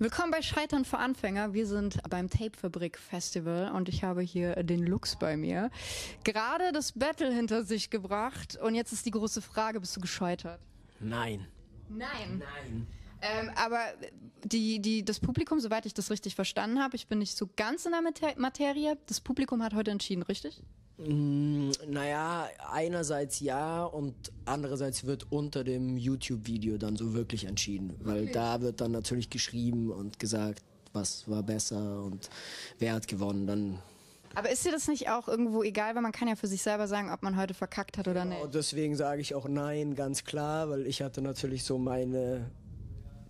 Willkommen bei Scheitern für Anfänger. Wir sind beim Tapefabrik Festival und ich habe hier den Lux bei mir. Gerade das Battle hinter sich gebracht und jetzt ist die große Frage, bist du gescheitert? Nein. Nein. Nein. Ähm, aber die, die, das Publikum, soweit ich das richtig verstanden habe, ich bin nicht so ganz in der Mater Materie, das Publikum hat heute entschieden, richtig? Mm, naja, einerseits ja und andererseits wird unter dem YouTube-Video dann so wirklich entschieden, weil Okay. da wird dann natürlich geschrieben und gesagt, was war besser und wer hat gewonnen. Dann Aber ist dir das nicht auch irgendwo egal, weil man kann ja für sich selber sagen, ob man heute verkackt hat oder nicht? Und deswegen sage ich auch nein, ganz klar, weil ich hatte natürlich so meine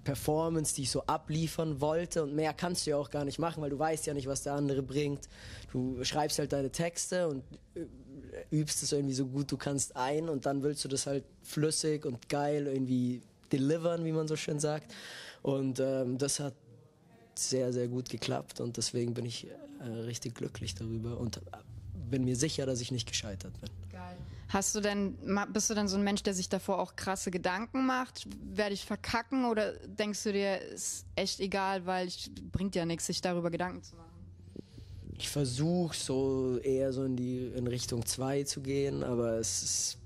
Performance, die ich so abliefern wollte und mehr kannst du ja auch gar nicht machen, weil du weißt ja nicht, was der andere bringt. Du schreibst halt deine Texte und äh, übst es irgendwie so gut du kannst ein und dann willst du das halt flüssig und geil irgendwie delivern, wie man so schön sagt. Und ähm, das hat sehr, sehr gut geklappt und deswegen bin ich äh, richtig glücklich darüber und äh, bin mir sicher, dass ich nicht gescheitert bin. Geil. Hast du denn, bist du denn so ein Mensch, der sich davor auch krasse Gedanken macht? Werde ich verkacken oder denkst du dir, ist echt egal, weil ich, bringt ja nichts, sich darüber Gedanken zu machen? Ich versuche so eher so in die in Richtung 2 zu gehen, aber es ist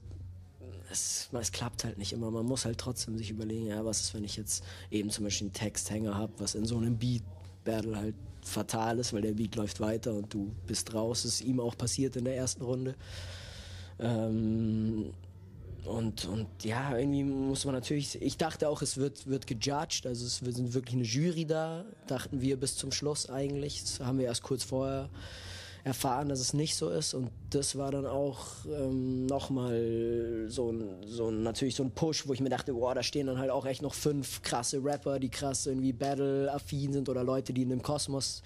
es, es klappt halt nicht immer. Man muss halt trotzdem sich überlegen, ja, was ist, wenn ich jetzt eben zum Beispiel einen Texthänger habe, was in so einem Beat-Battle halt fatal ist, weil der Beat läuft weiter und du bist raus. Das ist ihm auch passiert in der ersten Runde. Ähm, und, und ja, irgendwie muss man natürlich, ich dachte auch, es wird, wird gejudged, also es, wir sind wirklich eine Jury da, dachten wir bis zum Schluss eigentlich. Das haben wir erst kurz vorher erfahren, dass es nicht so ist und das war dann auch ähm, nochmal so ein, so ein, natürlich so ein Push, wo ich mir dachte, boah, da stehen dann halt auch echt noch fünf krasse Rapper, die krass irgendwie Battle-affin sind oder Leute, die in dem Kosmos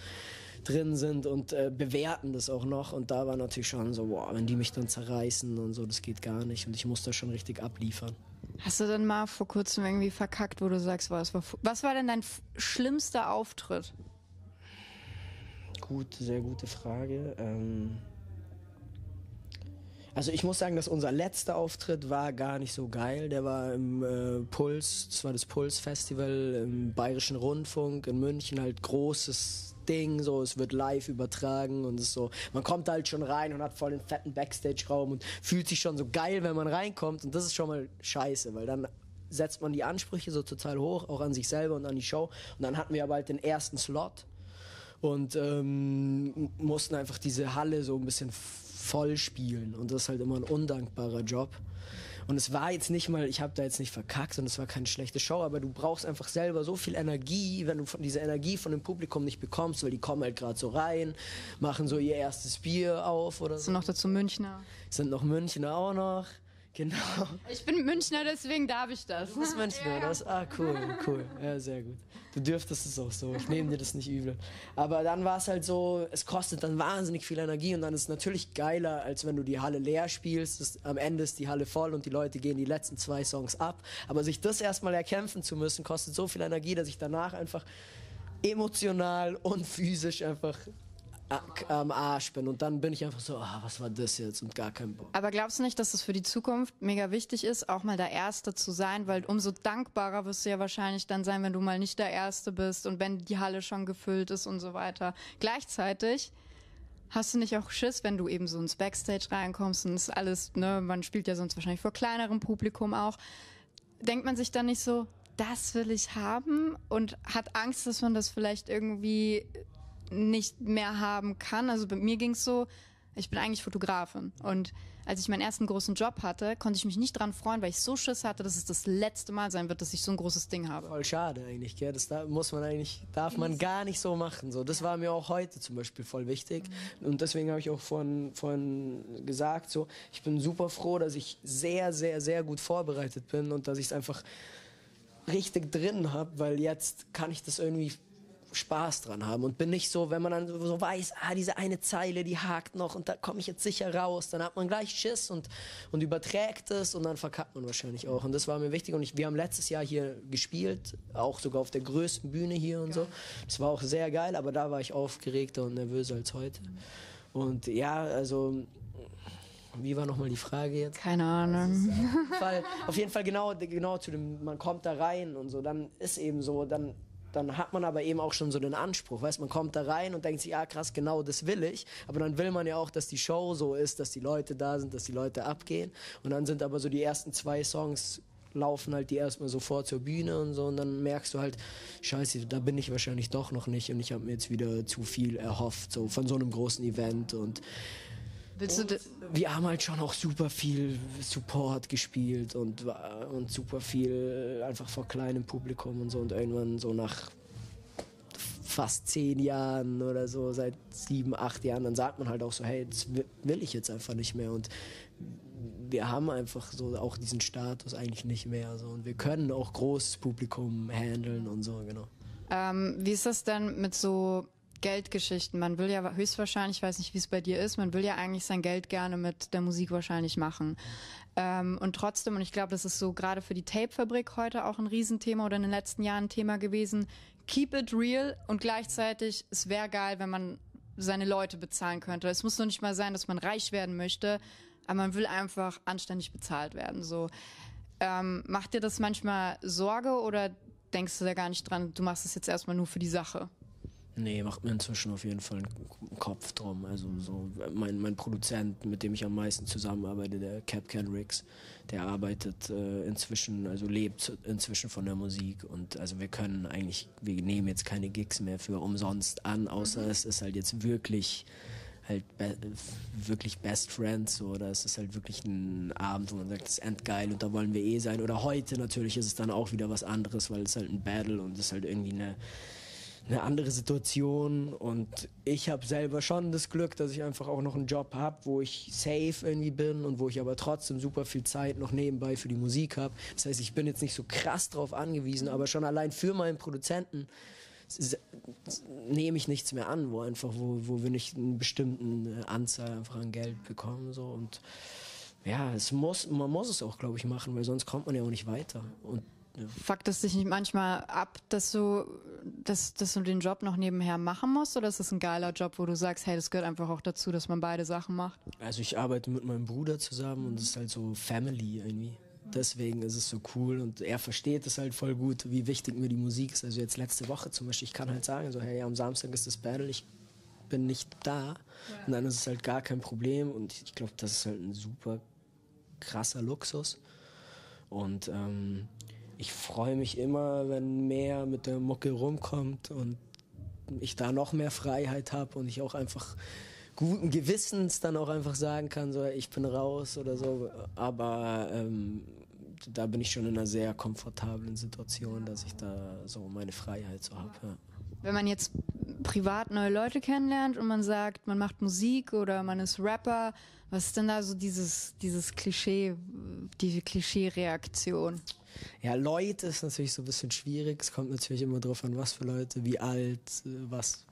drin sind und äh, bewerten das auch noch. Und da war natürlich schon so, boah, wenn die mich dann zerreißen und so, das geht gar nicht. Und ich muss da schon richtig abliefern. Hast du denn mal vor kurzem irgendwie verkackt, wo du sagst, was war, was war denn dein schlimmster Auftritt? Gut, sehr gute Frage. Ähm also ich muss sagen, dass unser letzter Auftritt war gar nicht so geil. Der war im äh, Puls, das war das Puls Festival im Bayerischen Rundfunk in München, halt großes Ding, so es wird live übertragen und so, man kommt halt schon rein und hat voll den fetten Backstage-Raum und fühlt sich schon so geil, wenn man reinkommt und das ist schon mal scheiße, weil dann setzt man die Ansprüche so total hoch, auch an sich selber und an die Show und dann hatten wir aber halt den ersten Slot und ähm, mussten einfach diese Halle so ein bisschen voll spielen und das ist halt immer ein undankbarer Job und es war jetzt nicht mal, ich habe da jetzt nicht verkackt und es war keine schlechte Show, aber du brauchst einfach selber so viel Energie, wenn du von diese Energie von dem Publikum nicht bekommst, weil die kommen halt gerade so rein, machen so ihr erstes Bier auf oder Hast so. du noch dazu Münchner? Sind noch Münchner auch noch. Genau. Ich bin Münchner, deswegen darf ich das. Du bist Münchner, das ah cool, cool, ja sehr gut. Du dürftest es auch so. Ich nehme dir das nicht übel. Aber dann war es halt so, es kostet dann wahnsinnig viel Energie und dann ist es natürlich geiler, als wenn du die Halle leer spielst. Das, am Ende ist die Halle voll und die Leute gehen die letzten zwei Songs ab. Aber sich das erstmal erkämpfen zu müssen, kostet so viel Energie, dass ich danach einfach emotional und physisch einfach am Arsch bin und dann bin ich einfach so, ah, was war das jetzt und gar kein Bock. Aber glaubst du nicht, dass es für die Zukunft mega wichtig ist, auch mal der Erste zu sein? Weil umso dankbarer wirst du ja wahrscheinlich dann sein, wenn du mal nicht der Erste bist und wenn die Halle schon gefüllt ist und so weiter. Gleichzeitig hast du nicht auch Schiss, wenn du eben so ins Backstage reinkommst und ist alles, ne, man spielt ja sonst wahrscheinlich vor kleinerem Publikum auch. Denkt man sich dann nicht so, das will ich haben und hat Angst, dass man das vielleicht irgendwie nicht mehr haben kann. Also bei mir ging's so, ich bin eigentlich Fotografin und als ich meinen ersten großen Job hatte, konnte ich mich nicht dran freuen, weil ich so Schiss hatte, dass es das letzte Mal sein wird, dass ich so ein großes Ding habe. Voll schade eigentlich, gell? Das da muss man eigentlich, darf man gar nicht so machen. So, das war mir auch heute zum Beispiel voll wichtig. Und deswegen habe ich auch vorhin, vorhin gesagt, so, ich bin super froh, dass ich sehr, sehr, sehr gut vorbereitet bin und dass ich es einfach richtig drin habe, weil jetzt kann ich das irgendwie Spaß dran haben und bin nicht so, wenn man dann so weiß, ah, diese eine Zeile, die hakt noch und da komme ich jetzt sicher raus, dann hat man gleich Schiss und, und überträgt es und dann verkackt man wahrscheinlich auch. Und das war mir wichtig und ich, wir haben letztes Jahr hier gespielt, auch sogar auf der größten Bühne hier und so. Das war auch sehr geil, aber da war ich aufgeregter und nervöser als heute. Und ja, also, wie war nochmal die Frage jetzt? Keine Ahnung. Fall, auf jeden Fall genau, genau zu dem, man kommt da rein und so, dann ist eben so, dann dann hat man aber eben auch schon so den Anspruch, weißt man kommt da rein und denkt sich, ja krass, genau das will ich, aber dann will man ja auch, dass die Show so ist, dass die Leute da sind, dass die Leute abgehen. Und dann sind aber so die ersten zwei Songs laufen halt die erstmal sofort zur Bühne und so. Und dann merkst du halt, scheiße, da bin ich wahrscheinlich doch noch nicht. Und ich habe mir jetzt wieder zu viel erhofft, so von so einem großen Event. Und wir haben halt schon auch super viel Support gespielt und, und super viel einfach vor kleinem Publikum und so und irgendwann so nach fast zehn Jahren oder so, seit sieben, acht Jahren, dann sagt man halt auch so, hey, das will ich jetzt einfach nicht mehr und wir haben einfach so auch diesen Status eigentlich nicht mehr. So. Und wir können auch großes Publikum handeln und so, genau. Ähm, wie ist das denn mit so Geldgeschichten? Man will ja höchstwahrscheinlich, ich weiß nicht, wie es bei dir ist, man will ja eigentlich sein Geld gerne mit der Musik wahrscheinlich machen. Ähm, und trotzdem, und ich glaube, das ist so gerade für die Tape-Fabrik heute auch ein Riesenthema oder in den letzten Jahren ein Thema gewesen. Keep it real und gleichzeitig, es wäre geil, wenn man seine Leute bezahlen könnte. Es muss noch nicht mal sein, dass man reich werden möchte, aber man will einfach anständig bezahlt werden. So ähm, macht dir das manchmal Sorge oder denkst du da gar nicht dran? Du machst es jetzt erstmal nur für die Sache. Nee, macht mir inzwischen auf jeden Fall einen Kopf drum. Also so mein, mein Produzent, mit dem ich am meisten zusammenarbeite, der Cap Can Riggs, der arbeitet äh, inzwischen, also lebt inzwischen von der Musik und also wir können eigentlich, wir nehmen jetzt keine Gigs mehr für umsonst an, außer mhm. es ist halt jetzt wirklich halt be wirklich Best Friends so, oder es ist halt wirklich ein Abend, wo man sagt, das ist endgeil und da wollen wir eh sein. Oder heute natürlich ist es dann auch wieder was anderes, weil es halt ein Battle und es ist halt irgendwie eine, eine andere Situation und ich habe selber schon das Glück, dass ich einfach auch noch einen Job habe, wo ich safe irgendwie bin und wo ich aber trotzdem super viel Zeit noch nebenbei für die Musik habe. Das heißt, ich bin jetzt nicht so krass drauf angewiesen, aber schon allein für meinen Produzenten nehme ich nichts mehr an, wo einfach, wo, wo wir nicht eine bestimmte äh, Anzahl einfach an Geld bekommen so und ja, es muss, man muss es auch, glaube ich, machen, weil sonst kommt man ja auch nicht weiter. Und ja. Fuckt es dich nicht manchmal ab, dass du, dass, dass du den Job noch nebenher machen musst oder ist das ein geiler Job, wo du sagst, hey, das gehört einfach auch dazu, dass man beide Sachen macht? Also ich arbeite mit meinem Bruder zusammen und es ist halt so Family irgendwie deswegen ist es so cool und er versteht es halt voll gut, wie wichtig mir die Musik ist. Also jetzt letzte Woche zum Beispiel, ich kann halt sagen, so hey, am Samstag ist das Battle, ich bin nicht da. Und dann ist es halt gar kein Problem und ich glaube, das ist halt ein super krasser Luxus. Und ähm, ich freue mich immer, wenn mehr mit der Mucke rumkommt und ich da noch mehr Freiheit habe und ich auch einfach guten Gewissens dann auch einfach sagen kann, so ich bin raus oder so. Aber ähm, da bin ich schon in einer sehr komfortablen Situation, dass ich da so meine Freiheit so habe. Ja. Wenn man jetzt privat neue Leute kennenlernt und man sagt, man macht Musik oder man ist Rapper, was ist denn da so dieses, dieses Klischee, diese Klischee-Reaktion? Ja, Leute ist natürlich so ein bisschen schwierig. Es kommt natürlich immer drauf an, was für Leute, wie alt, was,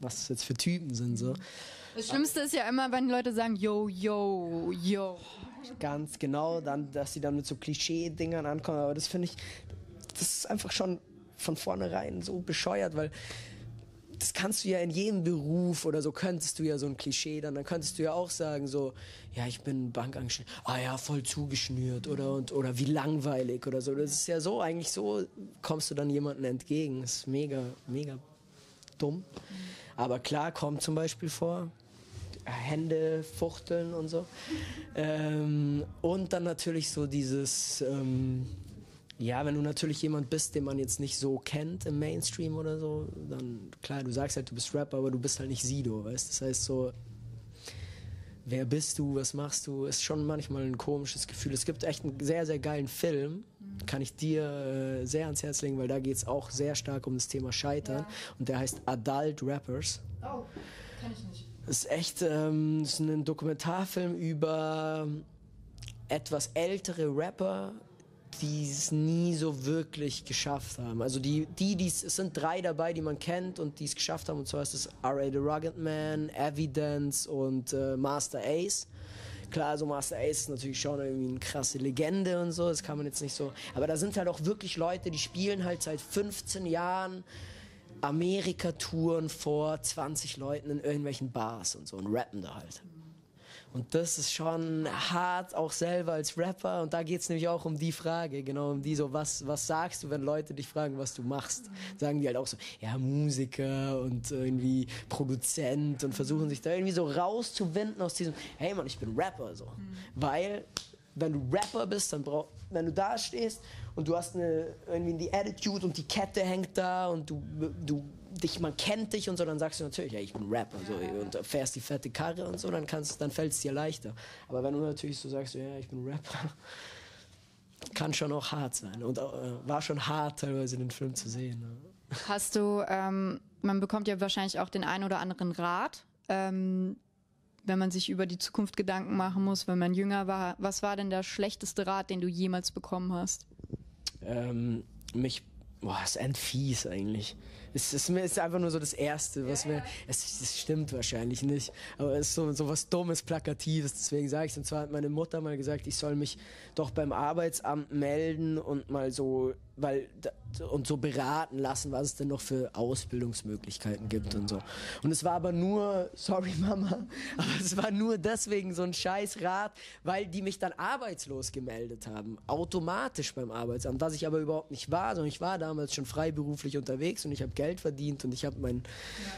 was jetzt für Typen sind so. Das Schlimmste ist ja immer, wenn Leute sagen, yo, yo, yo. Ganz genau, dann, dass sie dann mit so Klischee-Dingern ankommen. Aber das finde ich, das ist einfach schon von vornherein so bescheuert, weil das kannst du ja in jedem Beruf oder so könntest du ja so ein Klischee dann, dann könntest du ja auch sagen so, ja, ich bin Bankangestellt, ah ja, voll zugeschnürt oder und oder wie langweilig oder so. Das ist ja so eigentlich so kommst du dann jemandem entgegen. Das ist mega mega dumm. Aber klar kommt zum Beispiel vor, Hände fuchteln und so. Ähm, und dann natürlich so dieses, ähm, ja, wenn du natürlich jemand bist, den man jetzt nicht so kennt im Mainstream oder so, dann klar, du sagst halt, du bist Rapper, aber du bist halt nicht Sido, weißt Das heißt so, wer bist du, was machst du, ist schon manchmal ein komisches Gefühl. Es gibt echt einen sehr, sehr geilen Film, kann ich dir äh, sehr ans Herz legen, weil da geht es auch sehr stark um das Thema Scheitern. Ja. Und der heißt Adult Rappers. Oh, kann ich nicht. Das ist echt ähm, ist ein Dokumentarfilm über etwas ältere Rapper, die es nie so wirklich geschafft haben. Also die, die, die, es sind drei dabei, die man kennt und die es geschafft haben. Und zwar ist es R.A. The Rugged Man, Evidence und äh, Master Ace. Klar, so Master Ace ist natürlich schon irgendwie eine krasse Legende und so, das kann man jetzt nicht so. Aber da sind halt auch wirklich Leute, die spielen halt seit 15 Jahren Amerika-Touren vor 20 Leuten in irgendwelchen Bars und so und rappen da halt. Und das ist schon hart, auch selber als Rapper. Und da geht es nämlich auch um die Frage, genau um die so, was, was sagst du, wenn Leute dich fragen, was du machst? Sagen die halt auch so, ja, Musiker und irgendwie Produzent und versuchen sich da irgendwie so rauszuwinden aus diesem, hey Mann, ich bin Rapper, so. Mhm. Weil, wenn du Rapper bist, dann brauch, wenn du da stehst und du hast eine, irgendwie die Attitude und die Kette hängt da und du, du dich, man kennt dich und so, dann sagst du natürlich, ja, ich bin Rapper so, und fährst die fette Karre und so, dann, dann fällt es dir leichter. Aber wenn du natürlich so sagst, ja, ich bin Rapper, kann schon auch hart sein. Und äh, war schon hart, teilweise den Film zu sehen. Ne? Hast du, ähm, man bekommt ja wahrscheinlich auch den einen oder anderen Rat, ähm, wenn man sich über die Zukunft Gedanken machen muss, wenn man jünger war. Was war denn der schlechteste Rat, den du jemals bekommen hast? Ähm, mich, boah, ist ein fies eigentlich. Es ist, ist einfach nur so das Erste, was mir. Es, es stimmt wahrscheinlich nicht, aber es ist so, so was Dummes, Plakatives, deswegen sage ich es. Und zwar hat meine Mutter mal gesagt, ich soll mich doch beim Arbeitsamt melden und mal so weil und so beraten lassen, was es denn noch für Ausbildungsmöglichkeiten gibt und so. Und es war aber nur, sorry Mama, aber es war nur deswegen so ein scheiß Rat, weil die mich dann arbeitslos gemeldet haben, automatisch beim Arbeitsamt, was ich aber überhaupt nicht war, sondern ich war damals schon freiberuflich unterwegs und ich habe Geld verdient und ich habe mein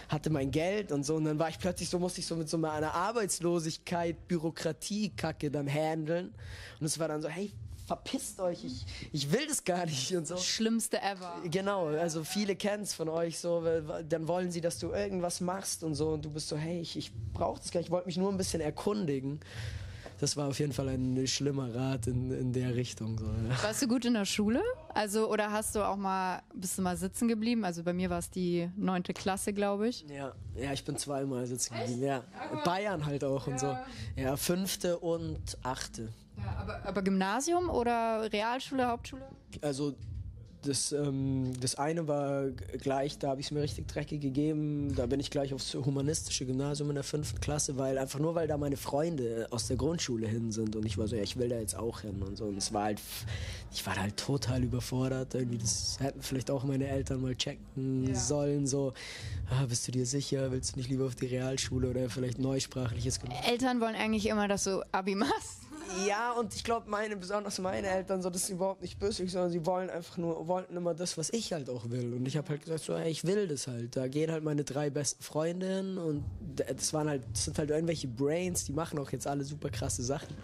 hatte mein Geld und so und dann war ich plötzlich so musste ich so mit so einer Arbeitslosigkeit, Bürokratie Kacke dann handeln und es war dann so, hey, verpisst euch, ich, ich will das gar nicht und so. Schlimmste ever. Genau, also viele kennen es von euch so, dann wollen sie, dass du irgendwas machst und so und du bist so, hey, ich, ich brauche das gar nicht, ich wollte mich nur ein bisschen erkundigen. Das war auf jeden Fall ein schlimmer Rat in, in der Richtung. So. Warst du gut in der Schule? Also, oder hast du auch mal, bist du mal sitzen geblieben? Also bei mir war es die neunte Klasse, glaube ich. Ja, ja, ich bin zweimal sitzen geblieben. Ja. Bayern halt auch ja. und so. Ja, fünfte und achte. Ja, aber, aber Gymnasium oder Realschule, Hauptschule? Also das, ähm, das eine war gleich, da habe ich es mir richtig dreckig gegeben. Da bin ich gleich aufs humanistische Gymnasium in der fünften Klasse, weil einfach nur weil da meine Freunde aus der Grundschule hin sind und ich war so, ja, ich will da jetzt auch hin und so. Und es war halt, ich war halt total überfordert. Irgendwie, das hätten vielleicht auch meine Eltern mal checken ja. sollen. So, ah, bist du dir sicher? Willst du nicht lieber auf die Realschule oder vielleicht neusprachliches Gymnasium? Eltern wollen eigentlich immer, dass du Abi machst. Ja, und ich glaube, meine, besonders meine Eltern, so, das ist überhaupt nicht böslich, sondern sie wollen einfach nur, wollten immer das, was ich halt auch will. Und ich habe halt gesagt, so, hey, ich will das halt. Da gehen halt meine drei besten Freundinnen und das waren halt, das sind halt irgendwelche Brains, die machen auch jetzt alle super krasse Sachen.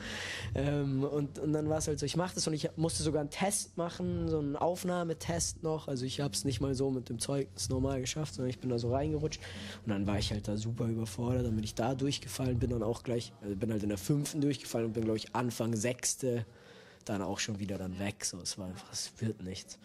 Ähm, und, und dann war es halt so, ich mache das und ich musste sogar einen Test machen, so einen Aufnahmetest noch. Also ich habe es nicht mal so mit dem Zeugnis normal geschafft, sondern ich bin da so reingerutscht. Und dann war ich halt da super überfordert. Dann bin ich da durchgefallen, bin dann auch gleich, also bin halt in der fünften durchgefallen und bin, glaube ich, Anfang sechste dann auch schon wieder dann weg. So, es war einfach, es wird nichts.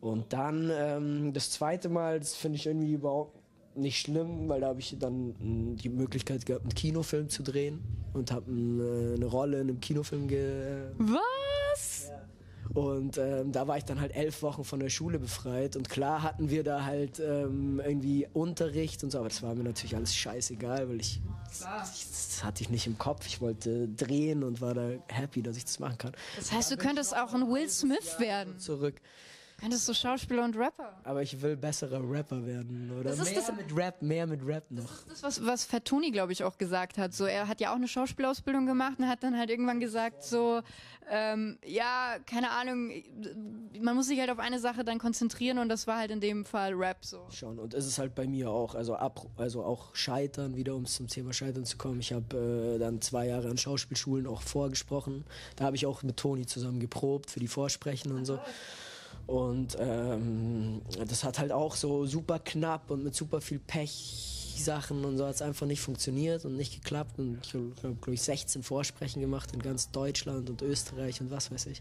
Und dann ähm, das zweite Mal, das finde ich irgendwie überhaupt nicht schlimm, weil da habe ich dann hm, die Möglichkeit gehabt, einen Kinofilm zu drehen und habe äh, eine Rolle in einem Kinofilm ge. Was? Ja. Und ähm, da war ich dann halt elf Wochen von der Schule befreit. Und klar hatten wir da halt ähm, irgendwie Unterricht und so, aber das war mir natürlich alles scheißegal, weil ich das, das, hatte ich nicht im Kopf. Ich wollte drehen und war da happy, dass ich das machen kann. Das heißt, du könntest auch ein Will Smith werden. Zurück. Könntest du Schauspieler und Rapper? Aber ich will besserer Rapper werden, oder? Das mehr das, mit Rap, mehr mit Rap noch. Das ist das, was, was Fatoni, glaube ich, auch gesagt hat. So, er hat ja auch eine Schauspielausbildung gemacht und hat dann halt irgendwann gesagt, so, ähm, ja, keine Ahnung, man muss sich halt auf eine Sache dann konzentrieren und das war halt in dem Fall Rap so. Schon, und es ist halt bei mir auch, also, ab, also auch Scheitern, wieder um zum Thema Scheitern zu kommen. Ich habe äh, dann zwei Jahre an Schauspielschulen auch vorgesprochen. Da habe ich auch mit Toni zusammen geprobt für die Vorsprechen und so. Und ähm, das hat halt auch so super knapp und mit super viel Pech Sachen und so hat es einfach nicht funktioniert und nicht geklappt. Und ich habe, glaube ich, 16 Vorsprechen gemacht in ganz Deutschland und Österreich und was weiß ich.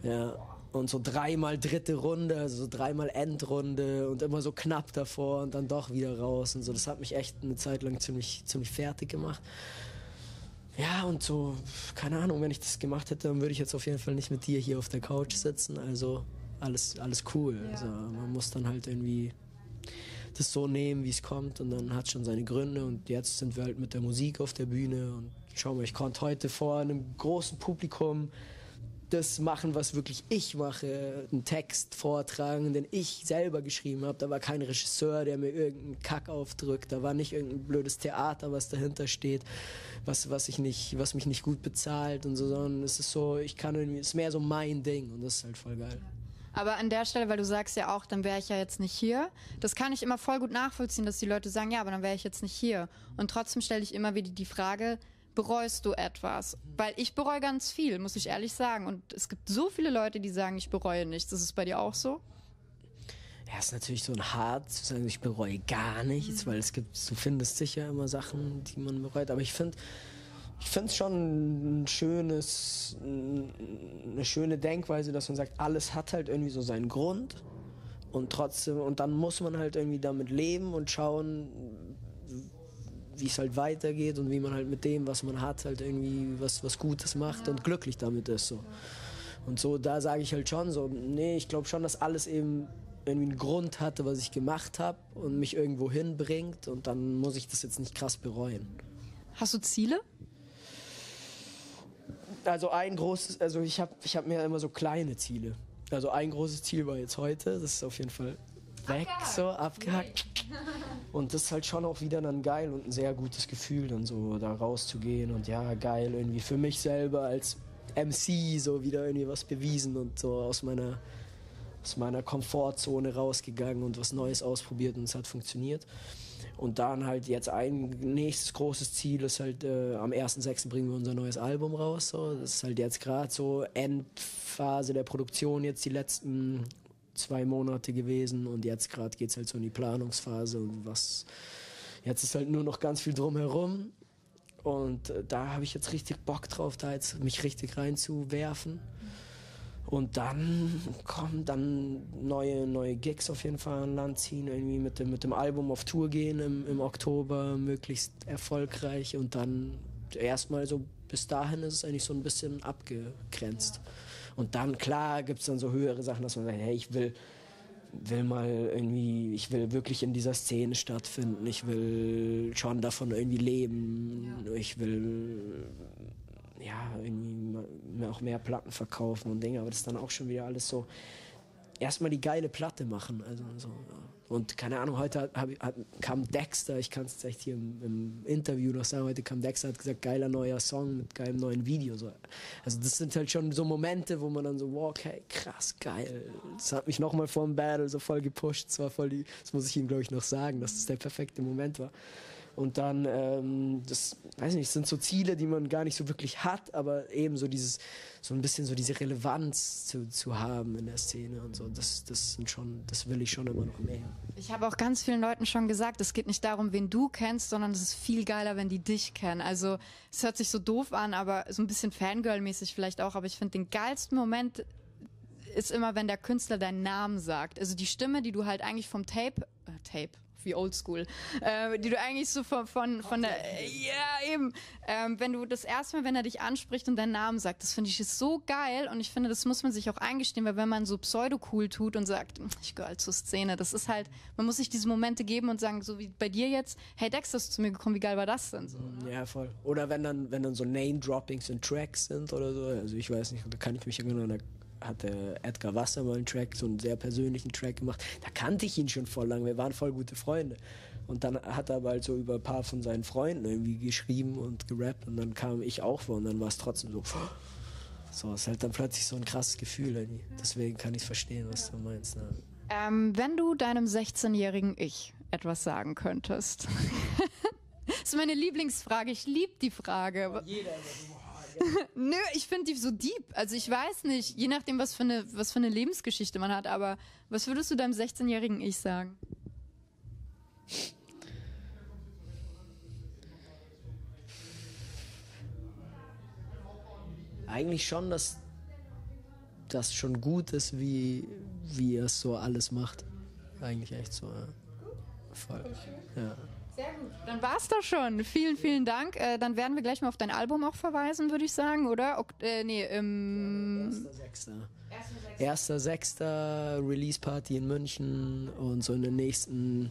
16? Ja. Und so dreimal dritte Runde, also so dreimal Endrunde und immer so knapp davor und dann doch wieder raus und so. Das hat mich echt eine Zeit lang ziemlich, ziemlich fertig gemacht. Ja, und so, keine Ahnung, wenn ich das gemacht hätte, dann würde ich jetzt auf jeden Fall nicht mit dir hier auf der Couch sitzen. Also alles, alles cool. Ja. Also man muss dann halt irgendwie das so nehmen, wie es kommt und dann hat es schon seine Gründe und jetzt sind wir halt mit der Musik auf der Bühne und schau mal, ich konnte heute vor einem großen Publikum das machen, was wirklich ich mache, einen Text vortragen, den ich selber geschrieben habe. Da war kein Regisseur, der mir irgendeinen Kack aufdrückt. Da war nicht irgendein blödes Theater, was dahinter steht, was, was, ich nicht, was mich nicht gut bezahlt und so, sondern es ist so, ich kann irgendwie, es ist mehr so mein Ding und das ist halt voll geil. Aber an der Stelle, weil du sagst ja auch, dann wäre ich ja jetzt nicht hier. Das kann ich immer voll gut nachvollziehen, dass die Leute sagen, ja, aber dann wäre ich jetzt nicht hier. Und trotzdem stelle ich immer wieder die Frage, bereust du etwas? Weil ich bereue ganz viel, muss ich ehrlich sagen. Und es gibt so viele Leute, die sagen, ich bereue nichts. Ist es bei dir auch so? Ja, ist natürlich so ein hart zu sagen, ich bereue gar nichts, mhm. weil es gibt, du findest sicher immer Sachen, die man bereut. Aber ich finde, ich finde es schon ein schönes, eine schöne Denkweise, dass man sagt, alles hat halt irgendwie so seinen Grund und trotzdem, und dann muss man halt irgendwie damit leben und schauen, wie es halt weitergeht und wie man halt mit dem, was man hat, halt irgendwie was, was Gutes macht ja. und glücklich damit ist. So. Und so, da sage ich halt schon so, nee, ich glaube schon, dass alles eben irgendwie einen Grund hatte, was ich gemacht habe und mich irgendwo hinbringt und dann muss ich das jetzt nicht krass bereuen. Hast du Ziele? Also ein großes, also ich habe ich hab mir immer so kleine Ziele. Also ein großes Ziel war jetzt heute, das ist auf jeden Fall weg, abgehakt. so abgehackt. Und das ist halt schon auch wieder dann geil und ein sehr gutes Gefühl, dann so da rauszugehen und ja, geil, irgendwie für mich selber als MC so wieder irgendwie was bewiesen und so aus meiner, aus meiner Komfortzone rausgegangen und was Neues ausprobiert und es hat funktioniert. Und dann halt jetzt ein nächstes großes Ziel ist halt, äh, am 1.6. bringen wir unser neues Album raus. So. Das ist halt jetzt gerade so Endphase der Produktion, jetzt die letzten zwei Monate gewesen und jetzt gerade geht es halt so in die Planungsphase und was jetzt ist halt nur noch ganz viel drumherum und äh, da habe ich jetzt richtig Bock drauf, da jetzt mich richtig reinzuwerfen. Und dann kommen dann neue, neue Gigs auf jeden Fall an Land ziehen, irgendwie mit dem, mit dem Album auf Tour gehen im, im Oktober, möglichst erfolgreich und dann erstmal so bis dahin ist es eigentlich so ein bisschen abgegrenzt. Und dann, klar, gibt es dann so höhere Sachen, dass man sagt, hey, ich will, will mal irgendwie, ich will wirklich in dieser Szene stattfinden, ich will schon davon irgendwie leben, ja. ich will ja irgendwie auch mehr Platten verkaufen und Dinge, aber das ist dann auch schon wieder alles so erstmal die geile Platte machen, also so. Ja. Und keine Ahnung, heute hat, hat, kam Dexter, ich kann es echt hier im, im, Interview noch sagen, heute kam Dexter, hat gesagt, geiler neuer Song mit geilem neuen Video. So. Also das sind halt schon so Momente, wo man dann so, wow, okay, krass, geil. Das hat mich nochmal vor dem Battle so voll gepusht. Das war voll die, das muss ich ihm, glaube ich, noch sagen, dass das der perfekte Moment war. Und dann, ähm, das, weiß nicht, sind so Ziele, die man gar nicht so wirklich hat, aber eben so dieses, so ein bisschen so diese Relevanz zu, zu haben in der Szene und so. Das, das sind schon, das will ich schon immer noch mehr. Ich habe auch ganz vielen Leuten schon gesagt, es geht nicht darum, wen du kennst, sondern es ist viel geiler, wenn die dich kennen. Also es hört sich so doof an, aber so ein bisschen Fangirl-mäßig vielleicht auch, aber ich finde den geilsten Moment ist immer, wenn der Künstler deinen Namen sagt. Also die Stimme, die du halt eigentlich vom Tape, äh, Tape, wie oldschool, äh, die du eigentlich so von, von, von der, ja eben, ähm, wenn du das erste Mal, wenn er dich anspricht und deinen Namen sagt, das finde ich ist so geil und ich finde, das muss man sich auch eingestehen, weil wenn man so pseudo-cool tut und sagt, ich gehöre halt zur Szene, das ist halt, man muss sich diese Momente geben und sagen, so wie bei dir jetzt, hey Dex, hast du zu mir gekommen, wie geil war das denn so? Ne? Ja, voll. Oder wenn dann, wenn dann so Name-Droppings in Tracks sind oder so, also ich weiß nicht, da kann ich mich erinnern, hat der Edgar Wasser mal einen Track, so einen sehr persönlichen Track gemacht. Da kannte ich ihn schon voll lang, wir waren voll gute Freunde. Und dann hat er aber halt so über ein paar von seinen Freunden irgendwie geschrieben und gerappt und dann kam ich auch vor und dann war es trotzdem so, so, ist halt dann plötzlich so ein krasses Gefühl. Irgendwie. Deswegen kann ich verstehen, was du meinst. Ne? Ähm, wenn du deinem 16-jährigen Ich etwas sagen könntest. das ist meine Lieblingsfrage. Ich liebe die Frage. Oh, jeder Nö, ich finde die so deep. Also ich weiß nicht, je nachdem, was für, eine, was für eine Lebensgeschichte man hat, aber was würdest du deinem 16-jährigen Ich sagen? Eigentlich schon, dass das schon gut ist, wie, wie er so alles macht. Eigentlich echt so, ja. Voll. Ja. Sehr gut. Dann war's doch schon. Vielen, vielen Dank. Äh, dann werden wir gleich mal auf dein Album auch verweisen, würde ich sagen, oder? Ok äh, nee, ähm. 1.6. 1.6. Release-Party in München und so in den nächsten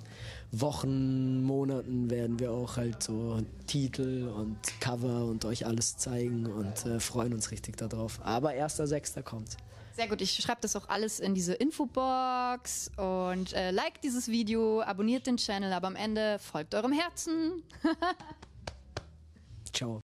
Wochen, Monaten werden wir auch halt so Titel und Cover und euch alles zeigen und äh, freuen uns richtig darauf. Aber 1.6. kommt. Sehr gut, ich schreibe das auch alles in diese Infobox und äh, like dieses Video, abonniert den Channel, aber am Ende folgt eurem Herzen. Ciao.